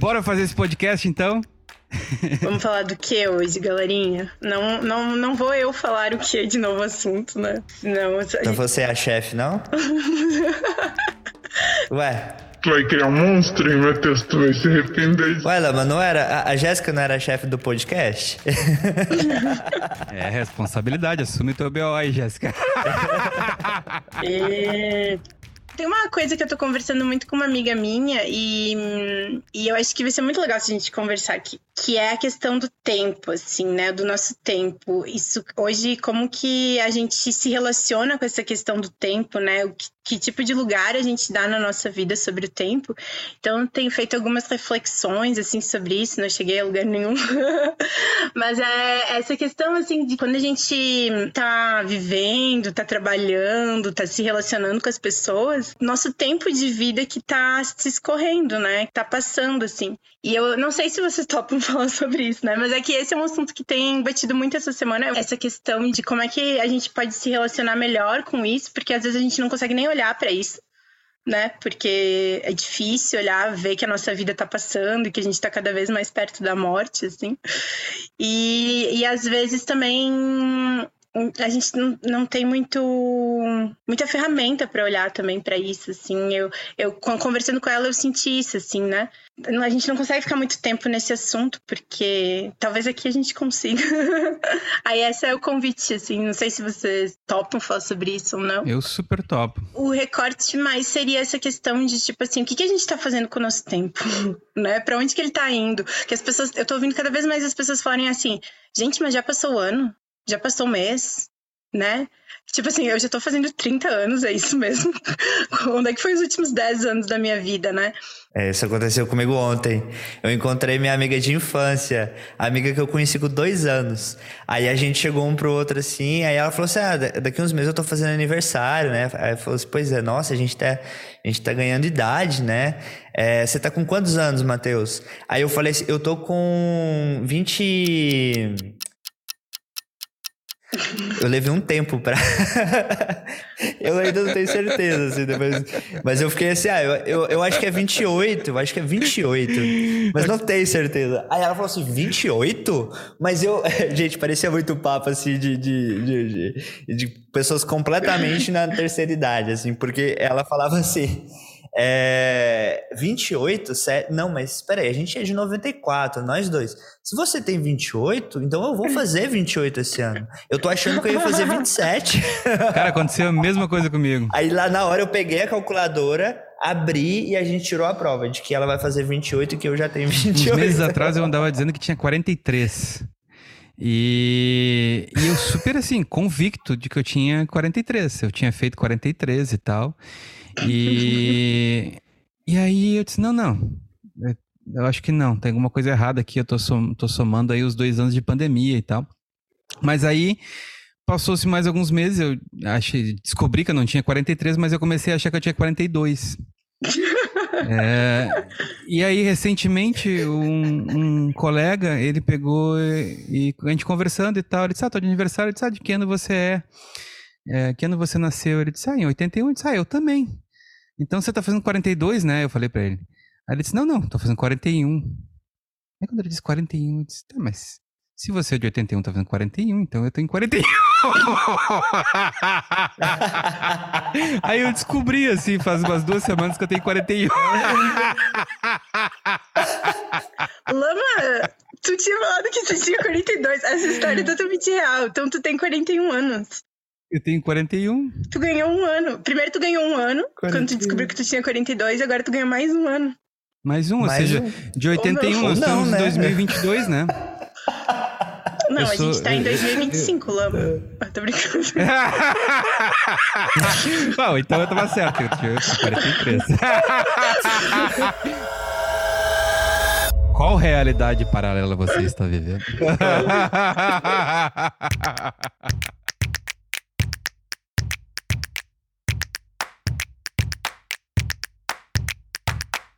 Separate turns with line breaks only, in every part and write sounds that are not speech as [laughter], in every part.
Bora fazer esse podcast então?
Vamos falar do que hoje, galerinha? Não, não, não vou eu falar o que de novo assunto, né?
Não, gente... Então você é a chefe, não? [laughs] Ué.
Tu vai criar um monstro, hein, Matheus? Tu vai se arrepender.
Ué, mas não era. A, a Jéssica não era a chefe do podcast? [laughs]
é responsabilidade, assume teu BO aí, Jéssica. [laughs]
e... Tem uma coisa que eu tô conversando muito com uma amiga minha e, e eu acho que vai ser muito legal se a gente conversar aqui, que é a questão do tempo, assim, né? Do nosso tempo. Isso hoje, como que a gente se relaciona com essa questão do tempo, né? O que, que tipo de lugar a gente dá na nossa vida sobre o tempo. Então, tenho feito algumas reflexões, assim, sobre isso, não cheguei a lugar nenhum. [laughs] Mas é essa questão, assim, de quando a gente tá vivendo, tá trabalhando, tá se relacionando com as pessoas, nosso tempo de vida que tá se escorrendo, né? Que tá passando, assim. E eu não sei se vocês [laughs] topam falar sobre isso, né? Mas é que esse é um assunto que tem batido muito essa semana, essa questão de como é que a gente pode se relacionar melhor com isso, porque às vezes a gente não consegue nem olhar para isso né? Porque é difícil olhar, ver que a nossa vida tá passando e que a gente tá cada vez mais perto da morte, assim. E, e às vezes também a gente não, não tem muito muita ferramenta para olhar também para isso assim. Eu, eu conversando com ela eu senti isso assim né? A gente não consegue ficar muito tempo nesse assunto porque talvez aqui a gente consiga. [laughs] Aí esse é o convite assim. Não sei se vocês topam falar sobre isso ou não.
Eu super topo.
O recorte mais seria essa questão de tipo assim o que, que a gente tá fazendo com o nosso tempo [laughs] né? Para onde que ele tá indo? Que as pessoas eu tô ouvindo cada vez mais as pessoas falarem assim gente mas já passou o ano já passou um mês, né? Tipo assim, eu já tô fazendo 30 anos, é isso mesmo. [laughs] Onde é que foi os últimos 10 anos da minha vida, né?
É, isso aconteceu comigo ontem. Eu encontrei minha amiga de infância, amiga que eu conheci com dois anos. Aí a gente chegou um pro outro assim, aí ela falou assim: ah, daqui uns meses eu tô fazendo aniversário, né? Aí falou assim: pois é, nossa, a gente tá, a gente tá ganhando idade, né? É, você tá com quantos anos, Matheus? Aí eu falei assim: eu tô com 20. Eu levei um tempo pra. [laughs] eu ainda não tenho certeza, assim, depois... Mas eu fiquei assim, ah, eu, eu, eu, acho que é 28, eu acho que é 28. Mas não tenho certeza. Aí ela falou assim, 28? Mas eu. [laughs] Gente, parecia muito papo, assim, de, de, de, de, de pessoas completamente na terceira idade, assim, porque ela falava assim. É, 28, set... não, mas espera aí, a gente é de 94, nós dois. Se você tem 28, então eu vou fazer 28 esse ano. Eu tô achando que eu ia fazer 27. [laughs]
Cara, aconteceu a mesma coisa comigo.
Aí lá na hora eu peguei a calculadora, abri e a gente tirou a prova de que ela vai fazer 28 e que eu já tenho 28.
Uns meses atrás eu andava dizendo que tinha 43. E, e eu super assim, convicto de que eu tinha 43. Eu tinha feito 43 e tal. E, e aí eu disse: não, não. É, eu acho que não, tem alguma coisa errada aqui. Eu tô, som, tô somando aí os dois anos de pandemia e tal. Mas aí passou-se mais alguns meses, eu achei, descobri que eu não tinha 43, mas eu comecei a achar que eu tinha 42. [laughs] é, e aí, recentemente, um, um, colega, ele pegou e, e, a gente conversando e tal, ele disse, ah, tô de aniversário, ele disse, ah, de que ano você é? É que ano você nasceu? Ele disse, ah, em 81. Eu disse, ah, eu também. Então você tá fazendo 42, né? Eu falei pra ele. Aí ele disse, não, não, tô fazendo 41. Aí quando ele disse 41, eu disse, tá, mas se você é de 81 tá fazendo 41, então eu tenho [laughs] 41. Aí eu descobri, assim, faz umas duas semanas que eu tenho 41. [laughs]
Lama, tu tinha falado que tu tinha 42. Essa história é totalmente real. Então tu tem 41 anos.
Eu tenho 41.
Tu ganhou um ano. Primeiro tu ganhou um ano, 41. quando tu descobriu que tu tinha 42, agora tu ganhou mais um ano.
Mais um, mais ou seja, um. de 81 ou nós estamos em né? 2022, né?
Não, eu a sou... gente tá em 2025, [laughs] Lama. Eu tô brincando. [laughs]
Bom, então eu tava certo, eu tinha 43. [laughs] Qual realidade paralela você está vivendo?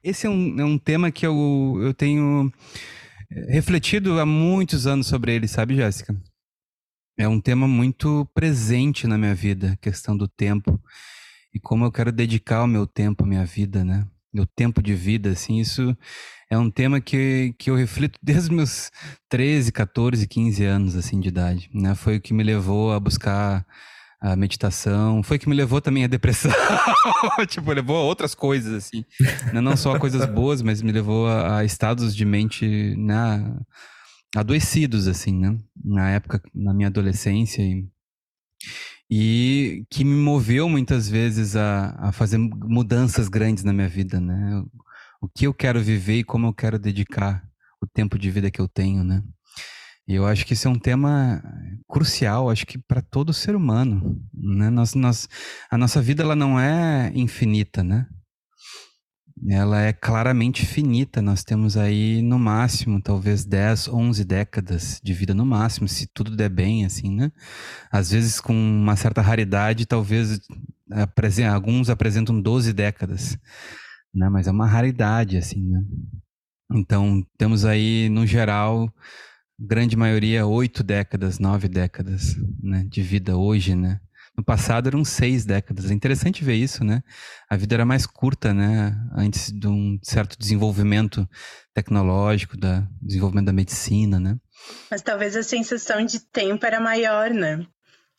Esse é um, é um tema que eu, eu tenho eh, refletido há muitos anos sobre ele, sabe, Jéssica? É um tema muito presente na minha vida, questão do tempo e como eu quero dedicar o meu tempo, a minha vida, né? do tempo de vida, assim, isso é um tema que, que eu reflito [laughs] desde os meus 13, 14, 15 anos, assim, de idade, né? Foi o que me levou a buscar a meditação, foi que me levou também à depressão, [laughs] tipo, levou a outras coisas, assim, não só a coisas boas, mas me levou a, a estados de mente, né, adoecidos, assim, né, na época, na minha adolescência, e, e que me moveu muitas vezes a, a fazer mudanças grandes na minha vida, né, o que eu quero viver e como eu quero dedicar o tempo de vida que eu tenho, né. E eu acho que isso é um tema crucial, acho que para todo ser humano, né? Nós, nós, a nossa vida ela não é infinita, né? Ela é claramente finita. Nós temos aí no máximo, talvez 10, 11 décadas de vida no máximo, se tudo der bem, assim, né? Às vezes com uma certa raridade, talvez alguns apresentam 12 décadas, né? Mas é uma raridade, assim, né? Então, temos aí, no geral, grande maioria, oito décadas, nove décadas né, de vida hoje, né? No passado eram seis décadas. É interessante ver isso, né? A vida era mais curta, né? Antes de um certo desenvolvimento tecnológico, da desenvolvimento da medicina, né?
Mas talvez a sensação de tempo era maior, né?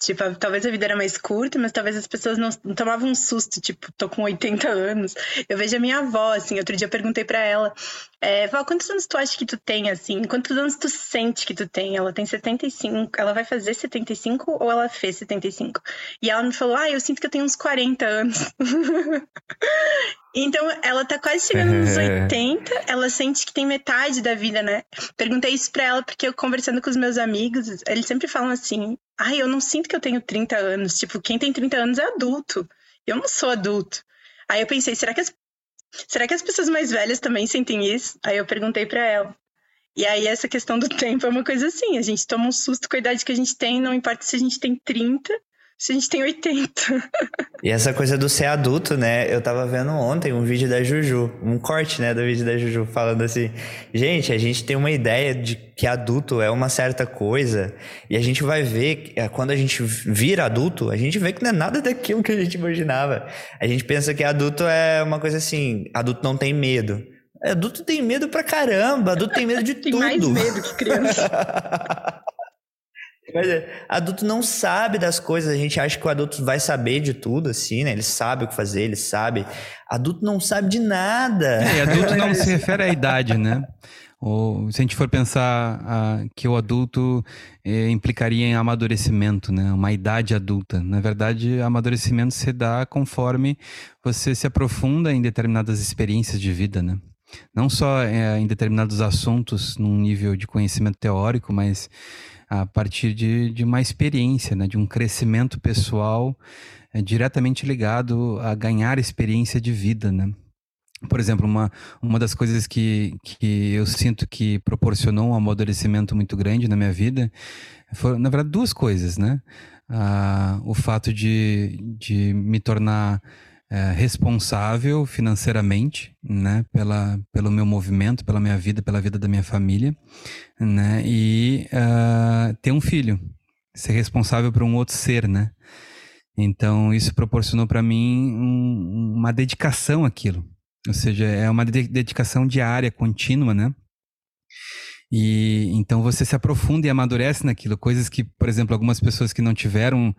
Tipo, talvez a vida era mais curta, mas talvez as pessoas não, não tomavam um susto, tipo, tô com 80 anos. Eu vejo a minha avó, assim, outro dia eu perguntei para ela, é, Val, quantos anos tu acha que tu tem, assim? Quantos anos tu sente que tu tem? Ela tem 75, ela vai fazer 75 ou ela fez 75? E ela me falou, ah, eu sinto que eu tenho uns 40 anos. [laughs] Então, ela tá quase chegando nos [laughs] 80, ela sente que tem metade da vida, né? Perguntei isso pra ela porque eu conversando com os meus amigos, eles sempre falam assim: ai, eu não sinto que eu tenho 30 anos. Tipo, quem tem 30 anos é adulto. Eu não sou adulto. Aí eu pensei, será que as, será que as pessoas mais velhas também sentem isso? Aí eu perguntei para ela. E aí essa questão do [laughs] tempo é uma coisa assim, a gente toma um susto com a idade que a gente tem, não importa se a gente tem 30 se a gente tem 80.
E essa coisa do ser adulto, né? Eu tava vendo ontem um vídeo da Juju, um corte, né, do vídeo da Juju, falando assim: gente, a gente tem uma ideia de que adulto é uma certa coisa, e a gente vai ver, é, quando a gente vira adulto, a gente vê que não é nada daquilo que a gente imaginava. A gente pensa que adulto é uma coisa assim: adulto não tem medo. Adulto tem medo pra caramba, adulto tem medo de
tem [laughs]
tudo.
Tem mais medo que criança. [laughs]
Mas é, adulto não sabe das coisas, a gente acha que o adulto vai saber de tudo, assim, né? Ele sabe o que fazer, ele sabe. Adulto não sabe de nada.
É, adulto não [laughs] se refere à idade, né? Ou se a gente for pensar ah, que o adulto eh, implicaria em amadurecimento, né? Uma idade adulta. Na verdade, amadurecimento se dá conforme você se aprofunda em determinadas experiências de vida, né? Não só eh, em determinados assuntos num nível de conhecimento teórico, mas a partir de, de uma experiência, né, de um crescimento pessoal é, diretamente ligado a ganhar experiência de vida, né? Por exemplo, uma, uma das coisas que, que eu sinto que proporcionou um amadurecimento muito grande na minha vida foram, na verdade, duas coisas, né? Ah, o fato de, de me tornar é, responsável financeiramente, né, pela, pelo meu movimento, pela minha vida, pela vida da minha família, né, e uh, ter um filho, ser responsável por um outro ser, né. Então isso proporcionou para mim um, uma dedicação àquilo, ou seja, é uma dedicação diária, contínua, né. E então você se aprofunda e amadurece naquilo, coisas que, por exemplo, algumas pessoas que não tiveram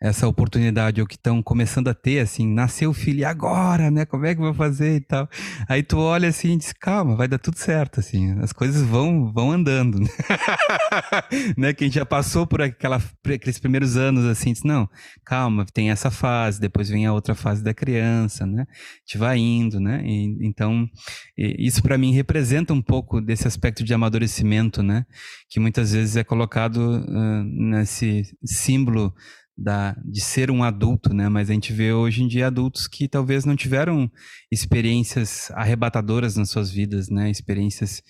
essa oportunidade ou que estão começando a ter, assim, nasceu o filho, e agora, né? Como é que eu vou fazer e tal? Aí tu olha assim e diz, calma, vai dar tudo certo, assim, as coisas vão, vão andando, né? [laughs] Quem já passou por aquela, aqueles primeiros anos, assim, diz, não, calma, tem essa fase, depois vem a outra fase da criança, né? A gente vai indo, né? E, então, isso para mim representa um pouco desse aspecto de amadurecimento, né? Que muitas vezes é colocado uh, nesse símbolo da, de ser um adulto, né? Mas a gente vê hoje em dia adultos que talvez não tiveram experiências arrebatadoras nas suas vidas, né? Experiências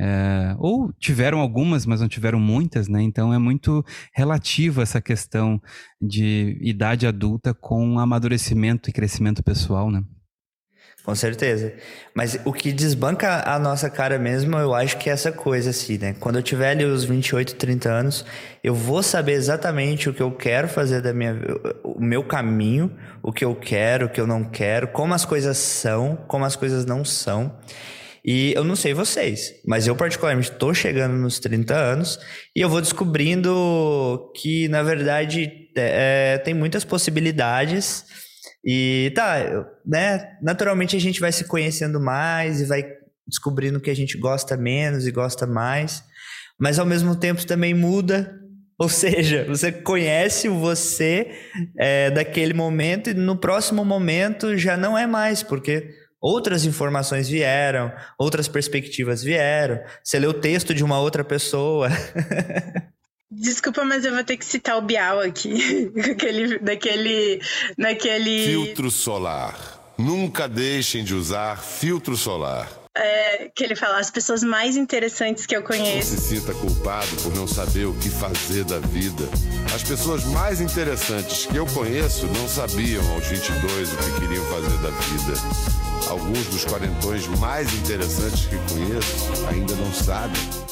é, ou tiveram algumas, mas não tiveram muitas, né? Então é muito relativo essa questão de idade adulta com amadurecimento e crescimento pessoal, né?
Com certeza. Mas o que desbanca a nossa cara mesmo, eu acho que é essa coisa assim, né? Quando eu tiver ali os 28, 30 anos, eu vou saber exatamente o que eu quero fazer da minha o meu caminho, o que eu quero, o que eu não quero, como as coisas são, como as coisas não são. E eu não sei vocês, mas eu particularmente estou chegando nos 30 anos e eu vou descobrindo que, na verdade, é, tem muitas possibilidades e tá, né? Naturalmente a gente vai se conhecendo mais e vai descobrindo que a gente gosta menos e gosta mais, mas ao mesmo tempo também muda. [laughs] Ou seja, você conhece o você é, daquele momento e no próximo momento já não é mais, porque outras informações vieram, outras perspectivas vieram. Você lê o texto de uma outra pessoa. [laughs]
Desculpa, mas eu vou ter que citar o Bial aqui, [laughs] daquele, daquele, daquele...
Filtro solar. Nunca deixem de usar filtro solar.
É, que ele fala, as pessoas mais interessantes que eu conheço.
Não se sinta culpado por não saber o que fazer da vida. As pessoas mais interessantes que eu conheço não sabiam aos 22 o que queriam fazer da vida. Alguns dos quarentões mais interessantes que conheço ainda não sabem.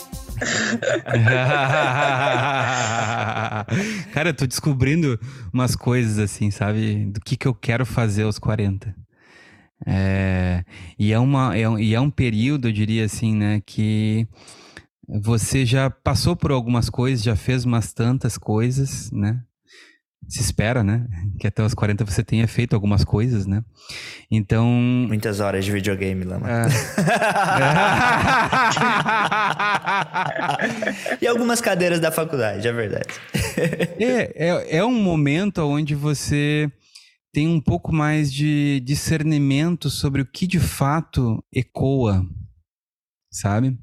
[laughs]
Cara, eu tô descobrindo umas coisas assim, sabe? Do que, que eu quero fazer aos 40. É, e, é uma, é, e é um período, eu diria assim, né? Que você já passou por algumas coisas, já fez umas tantas coisas, né? Se espera, né? Que até os 40 você tenha feito algumas coisas, né? Então.
Muitas horas de videogame, Lama. É. [laughs] e algumas cadeiras da faculdade, é verdade.
é, é, é um momento onde você tem um pouco mais de discernimento sobre o que de fato ecoa, sabe?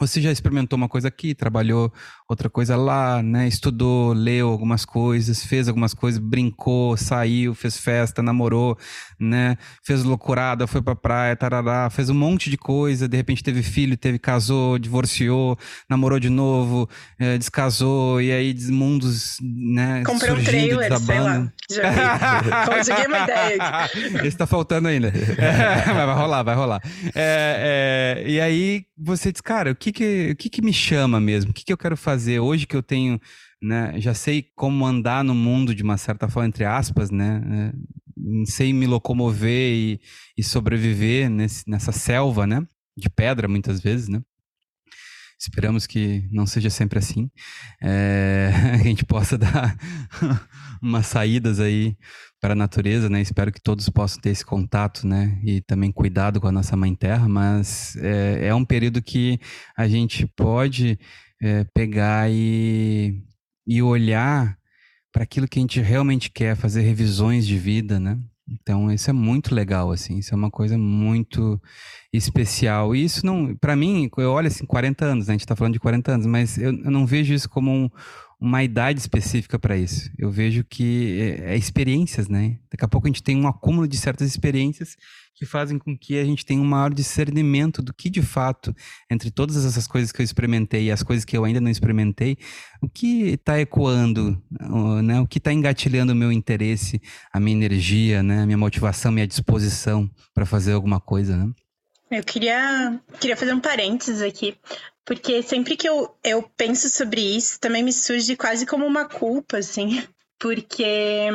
Você já experimentou uma coisa aqui, trabalhou outra coisa lá, né? Estudou, leu algumas coisas, fez algumas coisas, brincou, saiu, fez festa, namorou, né? Fez loucurada, foi pra praia, tarará, fez um monte de coisa, de repente teve filho, teve, casou, divorciou, namorou de novo, é, descasou, e aí mundos, né?
Comprei um trailer, desabando. sei lá. [laughs] Consegui uma ideia.
Esse tá faltando ainda. É, [laughs] mas vai rolar, vai rolar. É, é, e aí você diz, cara, o que que, o que que me chama mesmo? O que que eu quero fazer? Fazer hoje que eu tenho, né, já sei como andar no mundo de uma certa forma, entre aspas, né, né sei me locomover e, e sobreviver nesse, nessa selva, né, de pedra muitas vezes, né. Esperamos que não seja sempre assim. É, [laughs] a gente possa dar [laughs] umas saídas aí para a natureza, né? Espero que todos possam ter esse contato, né? E também cuidado com a nossa mãe terra, mas é, é um período que a gente pode é, pegar e, e olhar para aquilo que a gente realmente quer, fazer revisões de vida, né? Então, isso é muito legal, assim, isso é uma coisa muito especial. E isso não, para mim, eu olho assim, 40 anos, né? a gente está falando de 40 anos, mas eu, eu não vejo isso como um, uma idade específica para isso. Eu vejo que é, é, experiências, né? Daqui a pouco a gente tem um acúmulo de certas experiências que fazem com que a gente tenha um maior discernimento do que de fato, entre todas essas coisas que eu experimentei e as coisas que eu ainda não experimentei, o que está ecoando, né? o que está engatilhando o meu interesse, a minha energia, né? a minha motivação, minha disposição para fazer alguma coisa. Né?
Eu queria, queria fazer um parênteses aqui, porque sempre que eu, eu penso sobre isso, também me surge quase como uma culpa, assim, [laughs] porque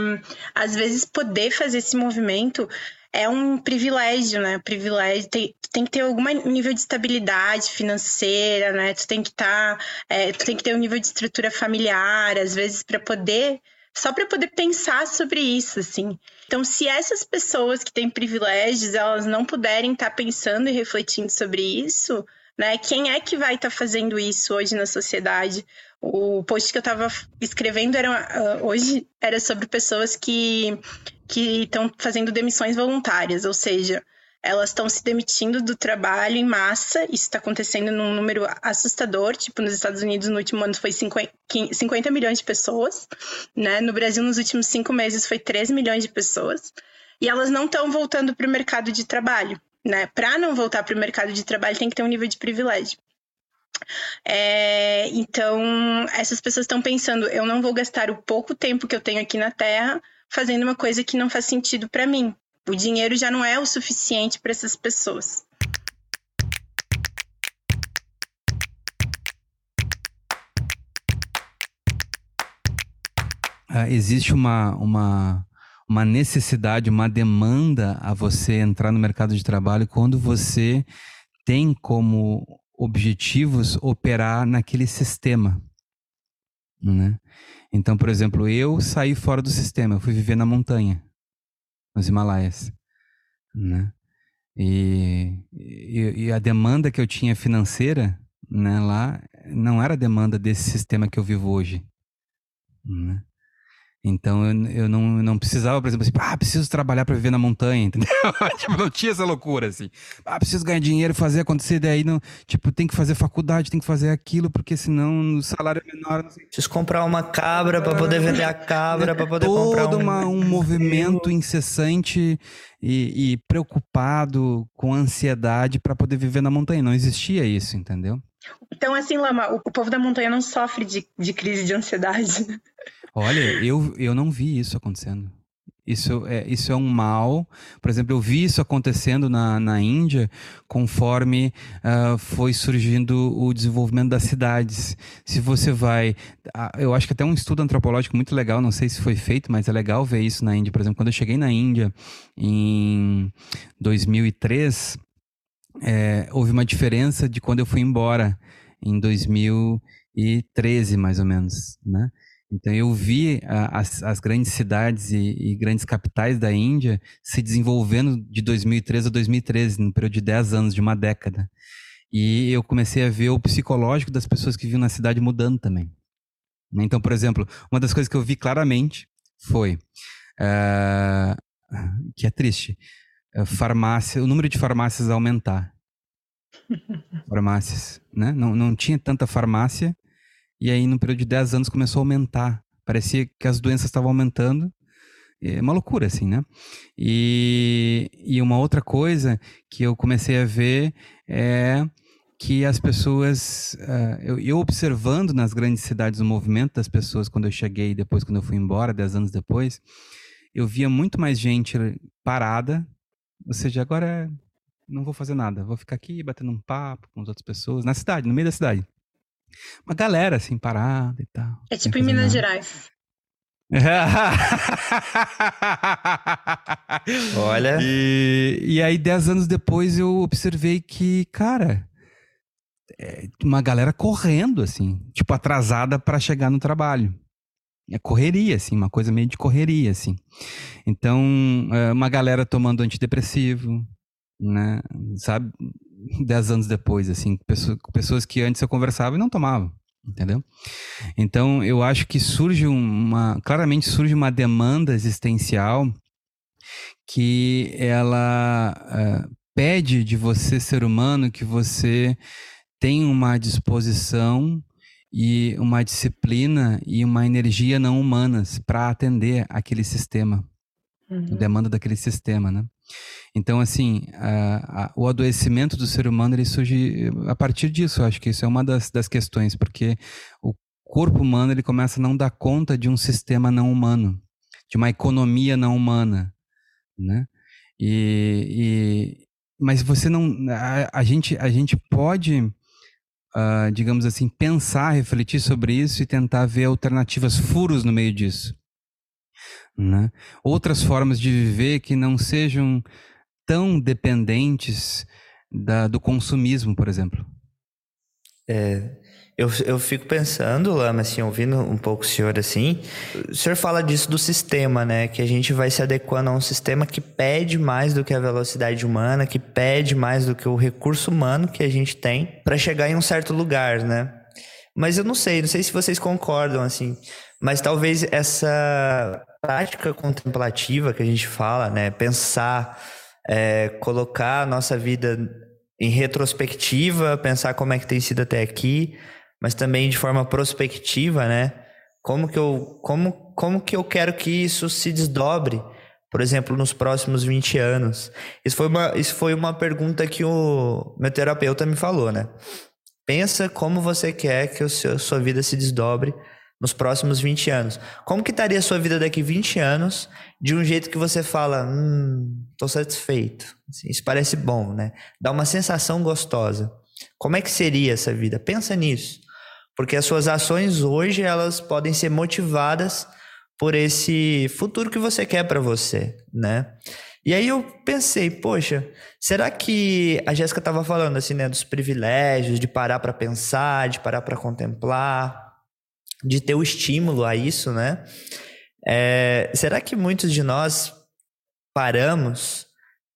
às vezes poder fazer esse movimento é um privilégio, né? Privilégio tem, tem que ter algum nível de estabilidade financeira, né? Tu tem que estar, tá, é, tu tem que ter um nível de estrutura familiar, às vezes para poder, só para poder pensar sobre isso, assim. Então, se essas pessoas que têm privilégios, elas não puderem estar tá pensando e refletindo sobre isso, né? Quem é que vai estar tá fazendo isso hoje na sociedade? O post que eu estava escrevendo era, uh, hoje era sobre pessoas que que estão fazendo demissões voluntárias, ou seja, elas estão se demitindo do trabalho em massa. Isso está acontecendo num número assustador. Tipo, nos Estados Unidos, no último ano, foi 50 milhões de pessoas. Né? No Brasil, nos últimos cinco meses, foi 3 milhões de pessoas. E elas não estão voltando para o mercado de trabalho né? Para não voltar para o mercado de trabalho, tem que ter um nível de privilégio. É, então, essas pessoas estão pensando: eu não vou gastar o pouco tempo que eu tenho aqui na Terra fazendo uma coisa que não faz sentido para mim. O dinheiro já não é o suficiente para essas pessoas.
Uh, existe uma, uma, uma necessidade, uma demanda a você entrar no mercado de trabalho quando você tem como objetivos operar naquele sistema, né? Então, por exemplo, eu saí fora do sistema, eu fui viver na montanha, nos Himalaias, né? E, e, e a demanda que eu tinha financeira, né, lá, não era a demanda desse sistema que eu vivo hoje, né? Então eu, eu não, não precisava, por exemplo, assim, ah, preciso trabalhar para viver na montanha, [laughs] entendeu? [laughs] tipo, não tinha essa loucura, assim. Ah, preciso ganhar dinheiro, fazer acontecer, daí não, tipo, tem que fazer faculdade, tem que fazer aquilo, porque senão o salário é menor. Não sei.
Preciso comprar uma cabra para poder vender a cabra, para poder
Todo
comprar
um... Uma, um movimento [laughs] incessante e, e preocupado, com ansiedade para poder viver na montanha. Não existia isso, entendeu?
Então, assim, Lama, o, o povo da montanha não sofre de, de crise de ansiedade.
Olha, eu, eu não vi isso acontecendo. Isso é, isso é um mal. Por exemplo, eu vi isso acontecendo na, na Índia conforme uh, foi surgindo o desenvolvimento das cidades. Se você vai. Uh, eu acho que até um estudo antropológico muito legal, não sei se foi feito, mas é legal ver isso na Índia. Por exemplo, quando eu cheguei na Índia em 2003, é, houve uma diferença de quando eu fui embora em 2013, mais ou menos. Né? Então eu vi a, as, as, grandes cidades e, e, grandes capitais da Índia se desenvolvendo de 2013 a 2013, no período de 10 anos, de uma década. E eu comecei a ver o psicológico das pessoas que viviam na cidade mudando também. Então, por exemplo, uma das coisas que eu vi claramente foi uh, que é triste, uh, farmácia, o número de farmácias aumentar. [laughs] farmácias, né? Não, não tinha tanta farmácia e aí, no período de 10 anos, começou a aumentar. Parecia que as doenças estavam aumentando. É uma loucura, assim, né? E, e uma outra coisa que eu comecei a ver é que as pessoas, uh, eu, eu, observando nas grandes cidades o movimento das pessoas quando eu cheguei, depois quando eu fui embora, dez anos depois, eu via muito mais gente parada, ou seja, agora não vou fazer nada, vou ficar aqui batendo um papo com as outras pessoas, na cidade, no meio da cidade. Uma galera assim parada e tal.
É tipo em Minas nada. Gerais. [laughs]
Olha.
E, e aí, dez anos depois, eu observei que, cara, é uma galera correndo, assim, tipo, atrasada para chegar no trabalho. É correria, assim, uma coisa meio de correria, assim. Então, é uma galera tomando antidepressivo, né? Sabe? Dez anos depois, assim, pessoas que antes eu conversava e não tomavam, entendeu? Então, eu acho que surge uma, claramente surge uma demanda existencial que ela uh, pede de você, ser humano, que você tenha uma disposição e uma disciplina e uma energia não humanas para atender aquele sistema, uhum. a demanda daquele sistema, né? Então, assim, a, a, o adoecimento do ser humano ele surge a partir disso. Eu acho que isso é uma das, das questões, porque o corpo humano ele começa a não dar conta de um sistema não humano, de uma economia não humana, né? E, e mas você não, a, a, gente, a gente pode, uh, digamos assim, pensar, refletir sobre isso e tentar ver alternativas, furos no meio disso. Né? Outras formas de viver que não sejam tão dependentes da, do consumismo, por exemplo.
É, eu, eu fico pensando, Lama, assim, ouvindo um pouco o senhor assim, o senhor fala disso do sistema, né? Que a gente vai se adequando a um sistema que pede mais do que a velocidade humana, que pede mais do que o recurso humano que a gente tem para chegar em um certo lugar, né? Mas eu não sei, não sei se vocês concordam, assim, mas talvez essa prática contemplativa que a gente fala, né? Pensar, é, colocar a nossa vida em retrospectiva, pensar como é que tem sido até aqui, mas também de forma prospectiva, né? Como que eu, como, como que eu quero que isso se desdobre, por exemplo, nos próximos 20 anos? Isso foi uma, isso foi uma pergunta que o meu terapeuta me falou, né? Pensa como você quer que a sua vida se desdobre nos próximos 20 anos. Como que estaria a sua vida daqui 20 anos de um jeito que você fala, hum, tô satisfeito. Assim, isso parece bom, né? Dá uma sensação gostosa. Como é que seria essa vida? Pensa nisso. Porque as suas ações hoje, elas podem ser motivadas por esse futuro que você quer para você, né? E aí eu pensei, poxa, será que a Jéssica estava falando assim, né, dos privilégios, de parar para pensar, de parar para contemplar, de ter o estímulo a isso, né? É, será que muitos de nós paramos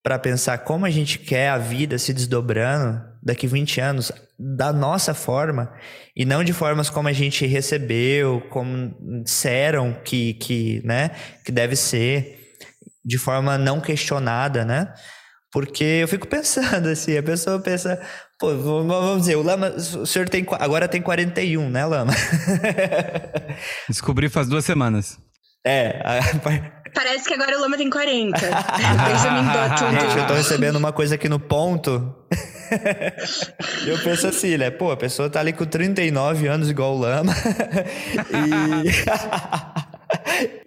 para pensar como a gente quer a vida se desdobrando daqui 20 anos da nossa forma e não de formas como a gente recebeu, como disseram que, que, né, que deve ser, de forma não questionada, né? Porque eu fico [laughs] pensando assim, a pessoa pensa, pô, vamos dizer, o Lama, o senhor tem, agora tem 41, né, Lama? [laughs]
Descobri faz duas semanas.
É. A... [laughs]
Parece que agora o Lama tem 40. [laughs] Gente,
eu tô recebendo uma coisa aqui no ponto. e eu penso assim, né? Pô, a pessoa tá ali com 39 anos igual o Lama. e...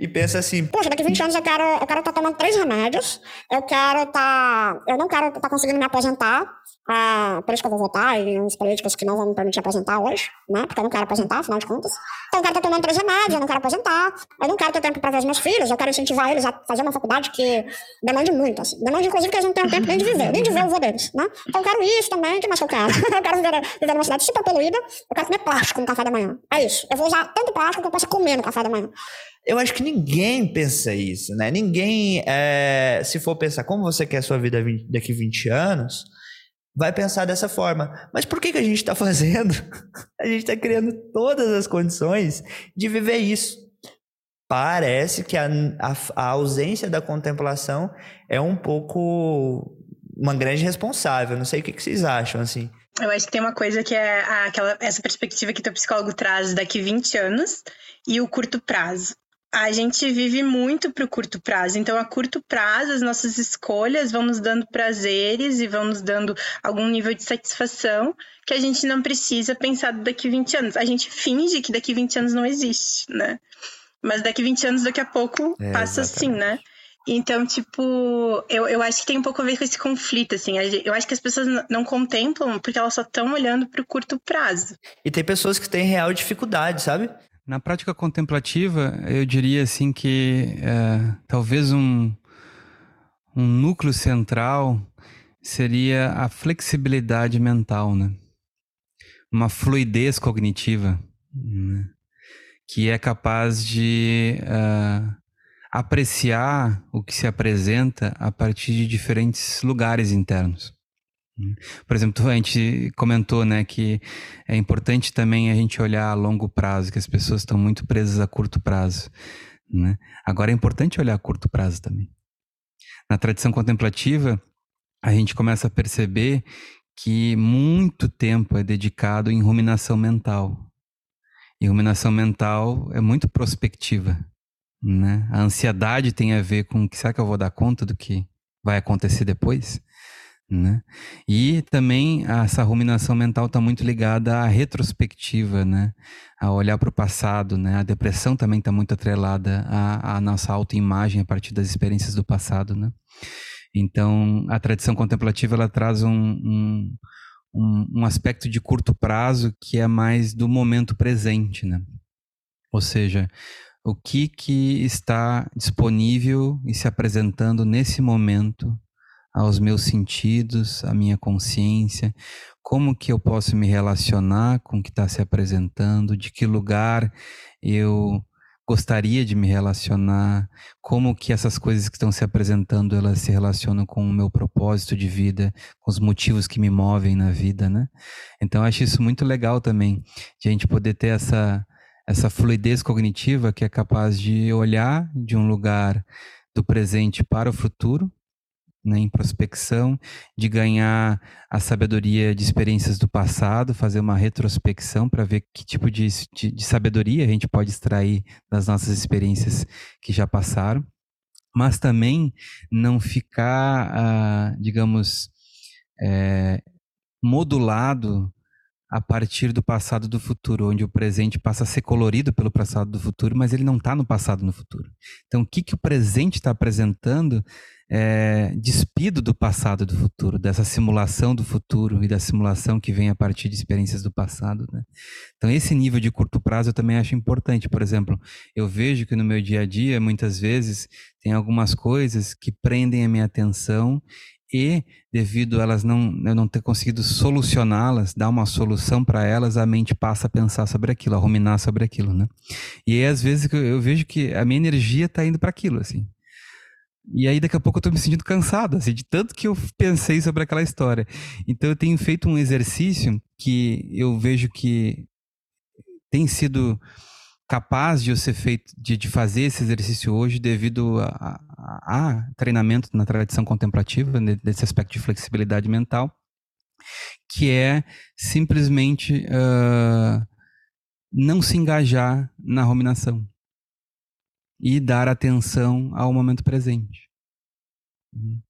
e pensa assim,
poxa, daqui 20 anos eu quero eu quero estar tá tomando três remédios, eu quero estar, tá, eu não quero estar tá conseguindo me aposentar, ah, por isso que eu vou votar e uns políticos que não vão me permitir aposentar hoje, né, porque eu não quero aposentar, afinal de contas. Então eu quero estar tomando três remédios, eu não quero aposentar, eu não quero ter tempo para ver os meus filhos, eu quero incentivar eles a fazer uma faculdade que demande muito, assim, demande inclusive que eles não tenham tempo nem de viver, nem de ver o vô deles, né. Então eu quero isso também, que mais eu quero? [laughs] eu quero viver, viver numa cidade super poluída, eu quero comer plástico no café da manhã, é isso, eu vou usar tanto plástico que eu possa comer no café da manhã.
Eu acho que ninguém pensa isso, né? Ninguém, é, se for pensar como você quer a sua vida daqui 20 anos, vai pensar dessa forma. Mas por que, que a gente está fazendo? [laughs] A gente está criando todas as condições de viver isso. Parece que a, a, a ausência da contemplação é um pouco uma grande responsável. Não sei o que, que vocês acham, assim.
Eu acho que tem uma coisa que é aquela, essa perspectiva que teu psicólogo traz daqui 20 anos e o curto prazo a gente vive muito para o curto prazo. Então, a curto prazo, as nossas escolhas vão nos dando prazeres e vão nos dando algum nível de satisfação que a gente não precisa pensar daqui 20 anos. A gente finge que daqui 20 anos não existe, né? Mas daqui 20 anos, daqui a pouco, é, passa assim, né? Então, tipo, eu, eu acho que tem um pouco a ver com esse conflito, assim. Eu acho que as pessoas não contemplam porque elas só estão olhando para o curto prazo.
E tem pessoas que têm real dificuldade, sabe?
Na prática contemplativa, eu diria assim que é, talvez um, um núcleo central seria a flexibilidade mental, né? Uma fluidez cognitiva, né? que é capaz de uh, apreciar o que se apresenta a partir de diferentes lugares internos. Por exemplo, a gente comentou, né, que é importante também a gente olhar a longo prazo, que as pessoas estão muito presas a curto prazo, né? Agora é importante olhar a curto prazo também. Na tradição contemplativa, a gente começa a perceber que muito tempo é dedicado em ruminação mental. E ruminação mental é muito prospectiva, né? A ansiedade tem a ver com será que eu vou dar conta do que vai acontecer depois? Né? E também essa ruminação mental está muito ligada à retrospectiva, né? a olhar para o passado. Né? A depressão também está muito atrelada à, à nossa autoimagem a partir das experiências do passado. Né? Então, a tradição contemplativa ela traz um, um, um, um aspecto de curto prazo que é mais do momento presente. Né? Ou seja, o que, que está disponível e se apresentando nesse momento aos meus sentidos, à minha consciência, como que eu posso me relacionar com o que está se apresentando, de que lugar eu gostaria de me relacionar, como que essas coisas que estão se apresentando, elas se relacionam com o meu propósito de vida, com os motivos que me movem na vida, né? Então acho isso muito legal também, de a gente poder ter essa essa fluidez cognitiva que é capaz de olhar de um lugar do presente para o futuro, né, introspecção, de ganhar a sabedoria de experiências do passado, fazer uma retrospecção para ver que tipo de, de, de, sabedoria a gente pode extrair das nossas experiências que já passaram, mas também não ficar, ah, digamos, é, modulado a partir do passado do futuro, onde o presente passa a ser colorido pelo passado do futuro, mas ele não está no passado no futuro. Então, o que, que o presente está apresentando é despido do passado do futuro, dessa simulação do futuro e da simulação que vem a partir de experiências do passado. Né? Então, esse nível de curto prazo eu também acho importante. Por exemplo, eu vejo que no meu dia a dia, muitas vezes, tem algumas coisas que prendem a minha atenção e devido a elas não eu não ter conseguido solucioná-las, dar uma solução para elas, a mente passa a pensar sobre aquilo, a ruminar sobre aquilo, né? E aí às vezes eu vejo que a minha energia está indo para aquilo, assim. E aí daqui a pouco eu estou me sentindo cansado, assim, de tanto que eu pensei sobre aquela história. Então eu tenho feito um exercício que eu vejo que tem sido capaz de eu ser feito, de, de fazer esse exercício hoje devido a, a, a treinamento na tradição contemplativa, nesse aspecto de flexibilidade mental, que é simplesmente uh, não se engajar na ruminação e dar atenção ao momento presente. Uhum.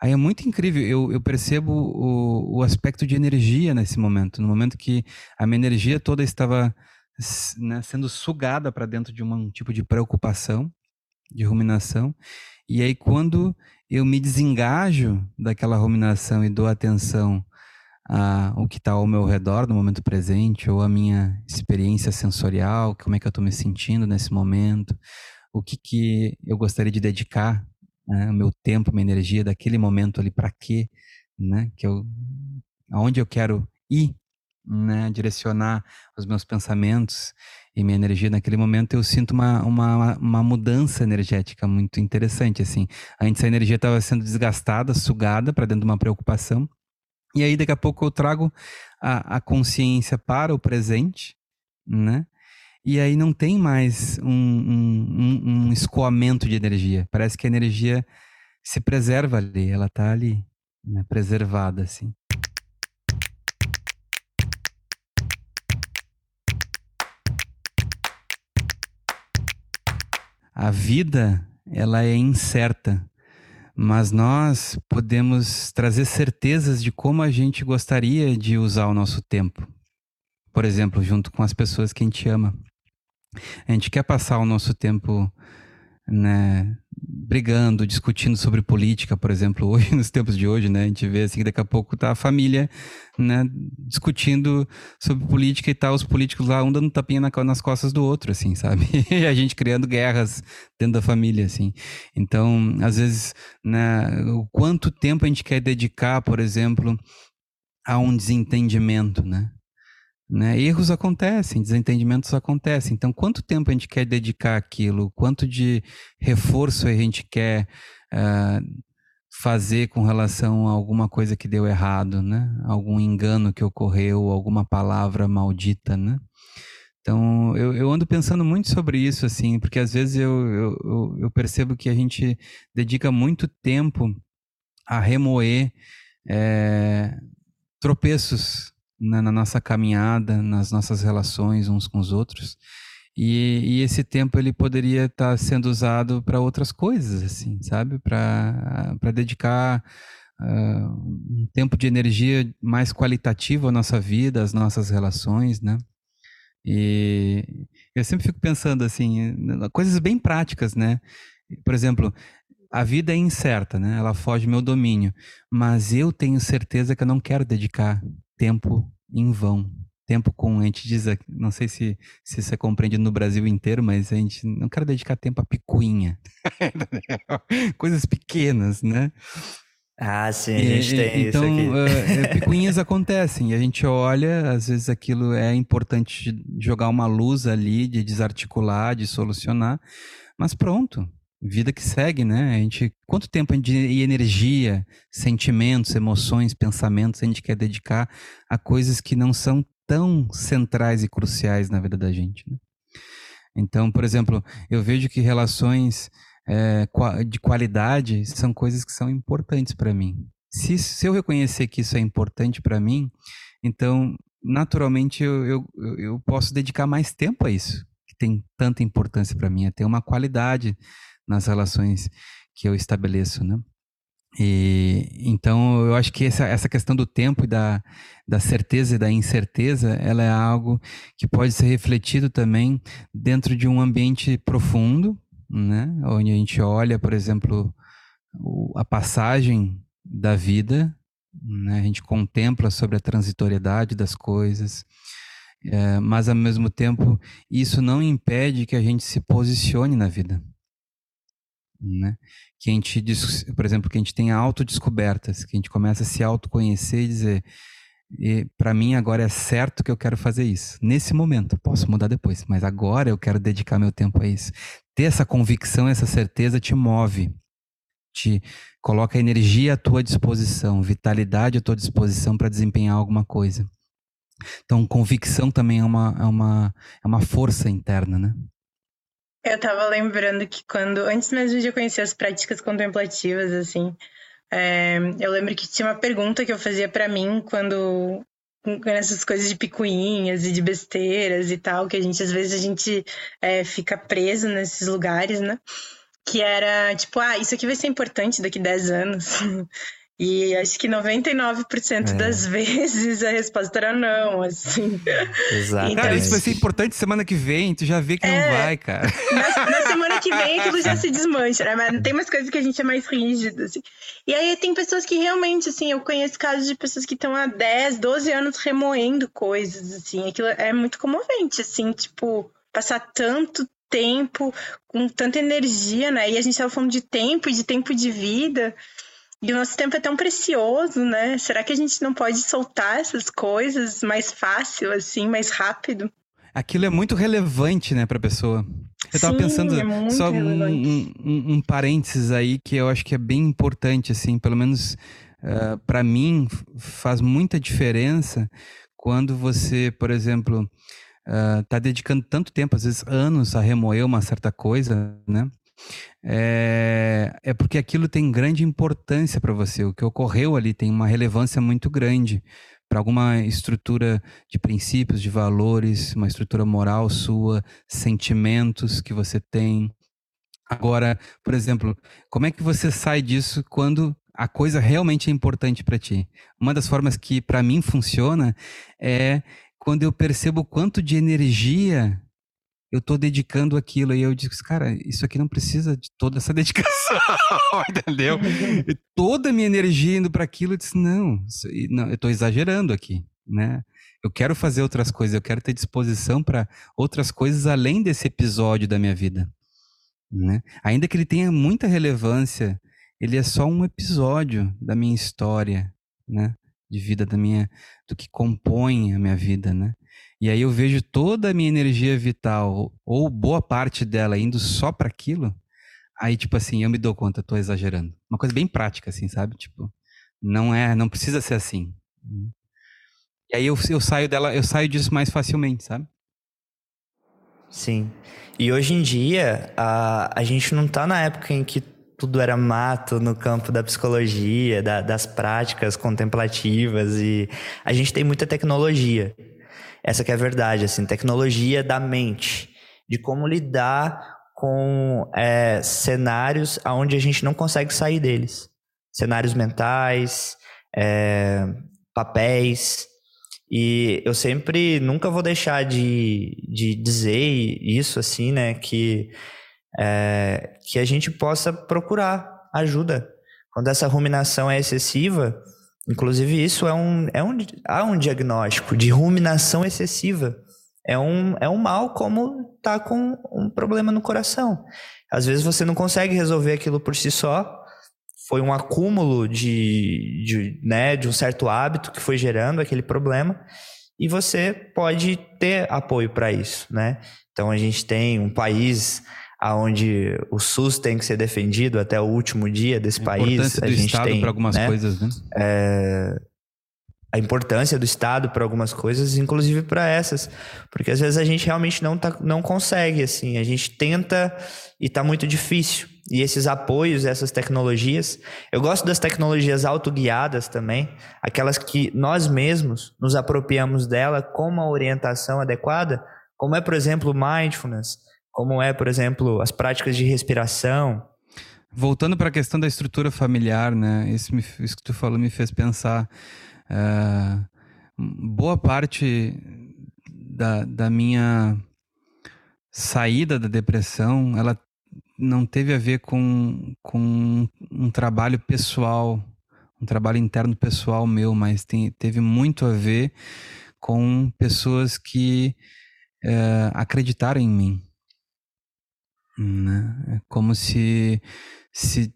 Aí é muito incrível, eu, eu percebo o, o aspecto de energia nesse momento, no momento que a minha energia toda estava né, sendo sugada para dentro de um tipo de preocupação, de ruminação. E aí, quando eu me desengajo daquela ruminação e dou atenção ao que está ao meu redor no momento presente, ou a minha experiência sensorial, como é que eu estou me sentindo nesse momento, o que, que eu gostaria de dedicar né, o meu tempo, minha energia daquele momento ali para quê, né, que eu, aonde eu quero ir né, direcionar os meus pensamentos e minha energia naquele momento, eu sinto uma, uma, uma mudança energética muito interessante, assim. Antes a energia estava sendo desgastada, sugada para dentro de uma preocupação, e aí daqui a pouco eu trago a, a consciência para o presente, né? E aí não tem mais um, um, um, escoamento de energia. Parece que a energia se preserva ali, ela está ali, né, preservada, assim. a vida ela é incerta, mas nós podemos trazer certezas de como a gente gostaria de usar o nosso tempo. Por exemplo, junto com as pessoas que a gente ama. A gente quer passar o nosso tempo né, brigando, discutindo sobre política, por exemplo, [laughs] hoje, nos tempos de hoje, né, a gente vê assim que daqui a pouco tá a família, né, discutindo sobre política e tal, os políticos lá um dando tapinha na, nas costas do outro, assim, sabe? E [laughs] a gente criando guerras dentro da família, assim. Então, às vezes, né, o quanto tempo a gente quer dedicar, por exemplo, a um desentendimento, né? Né? Erros acontecem, desentendimentos acontecem. Então, quanto tempo a gente quer dedicar aquilo? Quanto de reforço a gente quer uh, fazer com relação a alguma coisa que deu errado, né? Algum engano que ocorreu, alguma palavra maldita, né? Então, eu, eu ando pensando muito sobre isso, assim, porque às vezes eu, eu, eu percebo que a gente dedica muito tempo a remoer é, tropeços na, na, nossa caminhada, nas nossas relações uns com os outros. E, e esse tempo ele poderia estar tá sendo usado para outras coisas, assim, sabe? Para dedicar uh, um tempo de energia mais qualitativo à nossa vida, às nossas relações, né? E eu sempre fico pensando assim, coisas bem práticas, né? Por exemplo, a vida é incerta, né? Ela foge do meu domínio, mas eu tenho certeza que eu não quero dedicar tempo em vão. Tempo com, a gente diz, não sei se, se isso é compreendido no Brasil inteiro, mas a gente não quer dedicar tempo a picuinha. [laughs] Coisas pequenas, né?
Ah, sim, a gente e, tem
então,
isso
aqui. Uh, picuinhas acontecem a gente olha, às vezes aquilo é importante jogar uma luz ali, de desarticular, de solucionar, mas pronto, vida que segue, né? A gente, quanto tempo de energia, sentimentos, emoções, pensamentos a gente quer dedicar a coisas que não são tão centrais e cruciais na vida da gente, né? Então, por exemplo, eu vejo que relações é, de qualidade são coisas que são importantes para mim. Se, se eu reconhecer que isso é importante para mim, então, naturalmente, eu, eu, eu posso dedicar mais tempo a isso, que tem tanta importância para mim, é ter uma qualidade nas relações que eu estabeleço, né? E então eu acho que essa, essa questão do tempo e da, da certeza e da incerteza, ela é algo que pode ser refletido também dentro de um ambiente profundo, né? Onde a gente olha, por exemplo, o, a passagem da vida, né? A gente contempla sobre a transitoriedade das coisas, é, mas ao mesmo tempo isso não impede que a gente se posicione na vida né? Que a gente, por exemplo, que a gente tenha autodescobertas, que a gente começa a se autoconhecer e dizer, para mim agora é certo que eu quero fazer isso. Nesse momento, posso mudar depois, mas agora eu quero dedicar meu tempo a isso. Ter essa convicção, essa certeza te move, te coloca energia à tua disposição, vitalidade à tua disposição para desempenhar alguma coisa. Então, convicção também é uma, é uma, é uma força interna, né?
Eu tava lembrando que quando, antes mesmo de eu conhecer as práticas contemplativas, assim, é, eu lembro que tinha uma pergunta que eu fazia para mim quando nessas coisas de picuinhas e de besteiras e tal, que a gente às vezes a gente é, fica preso nesses lugares, né? Que era tipo, ah, isso aqui vai ser importante daqui 10 anos. [laughs] E acho que 99% é. das [laughs] vezes a resposta era não, assim.
Exato. Então, cara, isso vai ser importante semana que vem, tu já vê que é, não vai, cara.
Na, na, [laughs] semana que vem aquilo já se desmancha, né? Mas tem umas coisas que a gente é mais rígido, assim. E aí tem pessoas que realmente, assim, eu conheço casos de pessoas que estão há 10, 12 anos remoendo coisas, assim. Aquilo é muito comovente, assim, tipo, passar tanto tempo, com tanta energia, né? E a gente tava falando de tempo e de tempo de vida. E o nosso tempo é tão precioso, né? Será que a gente não pode soltar essas coisas mais fácil, assim, mais rápido?
Aquilo é muito relevante, né, para a pessoa. Eu estava pensando
é
só um, um, um, parênteses aí que eu acho que é bem importante, assim, pelo menos uh, para mim faz muita diferença quando você, por exemplo, está uh, dedicando tanto tempo, às vezes anos, a remoer uma certa coisa, né? É, é porque aquilo tem grande importância para você. O que ocorreu ali tem uma relevância muito grande para alguma estrutura de princípios, de valores, uma estrutura moral sua, sentimentos que você tem. Agora, por exemplo, como é que você sai disso quando a coisa realmente é importante para ti? Uma das formas que para mim funciona é quando eu percebo quanto de energia eu tô dedicando aquilo. E eu digo, cara, isso aqui não precisa de toda essa [laughs] dedicação, entendeu? E toda a minha energia indo para aquilo, eu disse, não, isso, não, eu tô exagerando aqui, né? Eu quero fazer outras coisas, eu quero ter disposição para outras coisas além desse episódio da minha vida, né? Ainda que ele tenha muita relevância, ele é só um episódio da minha história, né? De vida da minha, do que compõe a minha vida, né? E aí eu vejo toda a minha energia vital, ou boa parte dela, indo só para aquilo. Aí, tipo assim, eu me dou conta, tô exagerando. Uma coisa bem prática, assim, sabe? Tipo, não é, não precisa ser assim. E aí eu, eu saio dela, eu saio disso mais facilmente, sabe?
Sim. E hoje em dia, a, a gente não tá na época em que tudo era mato no campo da psicologia, da, das práticas contemplativas e a gente tem muita tecnologia. Essa que é a verdade, assim, tecnologia da mente, de como lidar com é, cenários onde a gente não consegue sair deles. Cenários mentais, é, papéis. E eu sempre, nunca vou deixar de, de dizer isso, assim, né, que, é, que a gente possa procurar ajuda. Quando essa ruminação é excessiva, Inclusive, isso é um, é um, há um diagnóstico de ruminação excessiva. É um, é um mal como tá com um problema no coração. Às vezes você não consegue resolver aquilo por si só. Foi um acúmulo de, de, né, de um certo hábito que foi gerando aquele problema. E você pode ter apoio para isso, né? Então a gente tem um país aonde o SUS tem que ser defendido até o último dia desse a país.
A gente Estado tem para algumas né, coisas, né?
É, a importância do Estado para algumas coisas, inclusive para essas, porque às vezes a gente realmente não, tá, não consegue, assim, a gente tenta e está muito difícil. E esses apoios, essas tecnologias, eu gosto das tecnologias autoguiadas também, aquelas que nós mesmos nos apropriamos dela com uma orientação adequada, como é, por exemplo, o mindfulness, como é, por exemplo, as práticas de respiração.
voltando para a questão da estrutura familiar, né? Isso, me, isso que tu falou me fez pensar. eh, boa parte da, da minha saída da depressão, ela não teve a ver com, com um trabalho pessoal, um trabalho interno pessoal meu, mas tem, teve muito a ver com pessoas que eh, acreditaram em mim. Né? É como se, se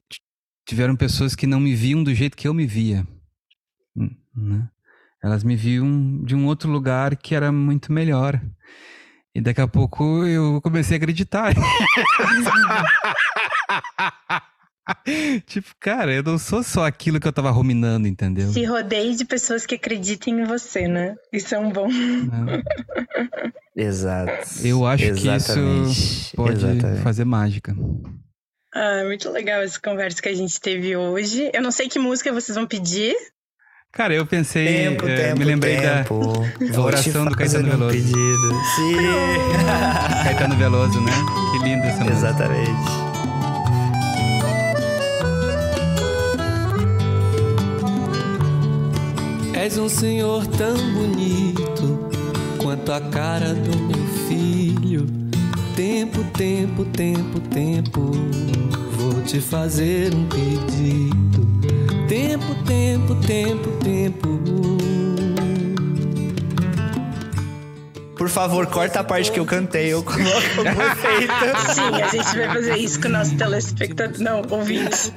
tiveram pessoas que não me viam do jeito que eu me via. hum, Né? Elas me viam de um outro lugar que era muito melhor. E daqui a pouco eu comecei a acreditar. [laughs] [laughs] tipo, cara, eu não sou só aquilo que eu tava ruminando, entendeu?
Se rodeie de pessoas que acreditem em você, né? Isso é um bom.
Né?
Exato.
Eu acho que isso
Exatamente.
pode
Exatamente.
fazer mágica.
Ah, muito legal essa conversa que a gente teve hoje. Eu não sei que música vocês vão pedir.
Cara, eu pensei,
Tempo,
eh,
tempo,
me lembrei
tempo.
da [laughs]
Vou
oração do Caetano
um
Veloso.
Pedido. Sim.
Caetano Veloso, né? Que lindo essa música.
Exatamente.
És um senhor tão bonito quanto a cara do meu filho. Tempo, tempo, tempo, tempo, vou te fazer um pedido. Tempo, tempo, tempo, tempo.
Por favor, corta a parte que eu cantei, eu coloco como efeito. [laughs]
Sim, a gente vai fazer isso com o nosso telespectador. Não, ouvintes.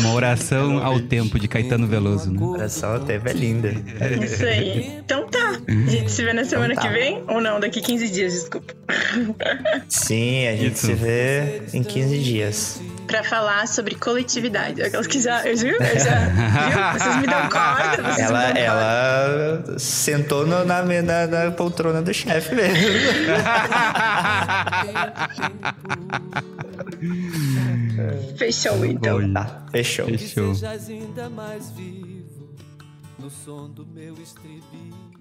Uma oração ao tempo de Caetano Veloso, né?
Oração até é linda.
Isso aí. Então tá. A gente se vê na semana
Então tá.
que vem? Ou não, daqui 15 dias, desculpa.
Sim, a gente
Isso.
se vê em 15 dias.
Pra falar sobre coletividade. Aquelas que já. Eu, viu? Eu já. Viu? Vocês me dão corda. Vocês
Ela,
me dão corda.
ela sentou no- na, na, na poltrona do chefe mesmo. [laughs]
Fechou, então.
Tá, fechou.
Fechou.
Sejas ainda mais vivo no som do meu estribilho.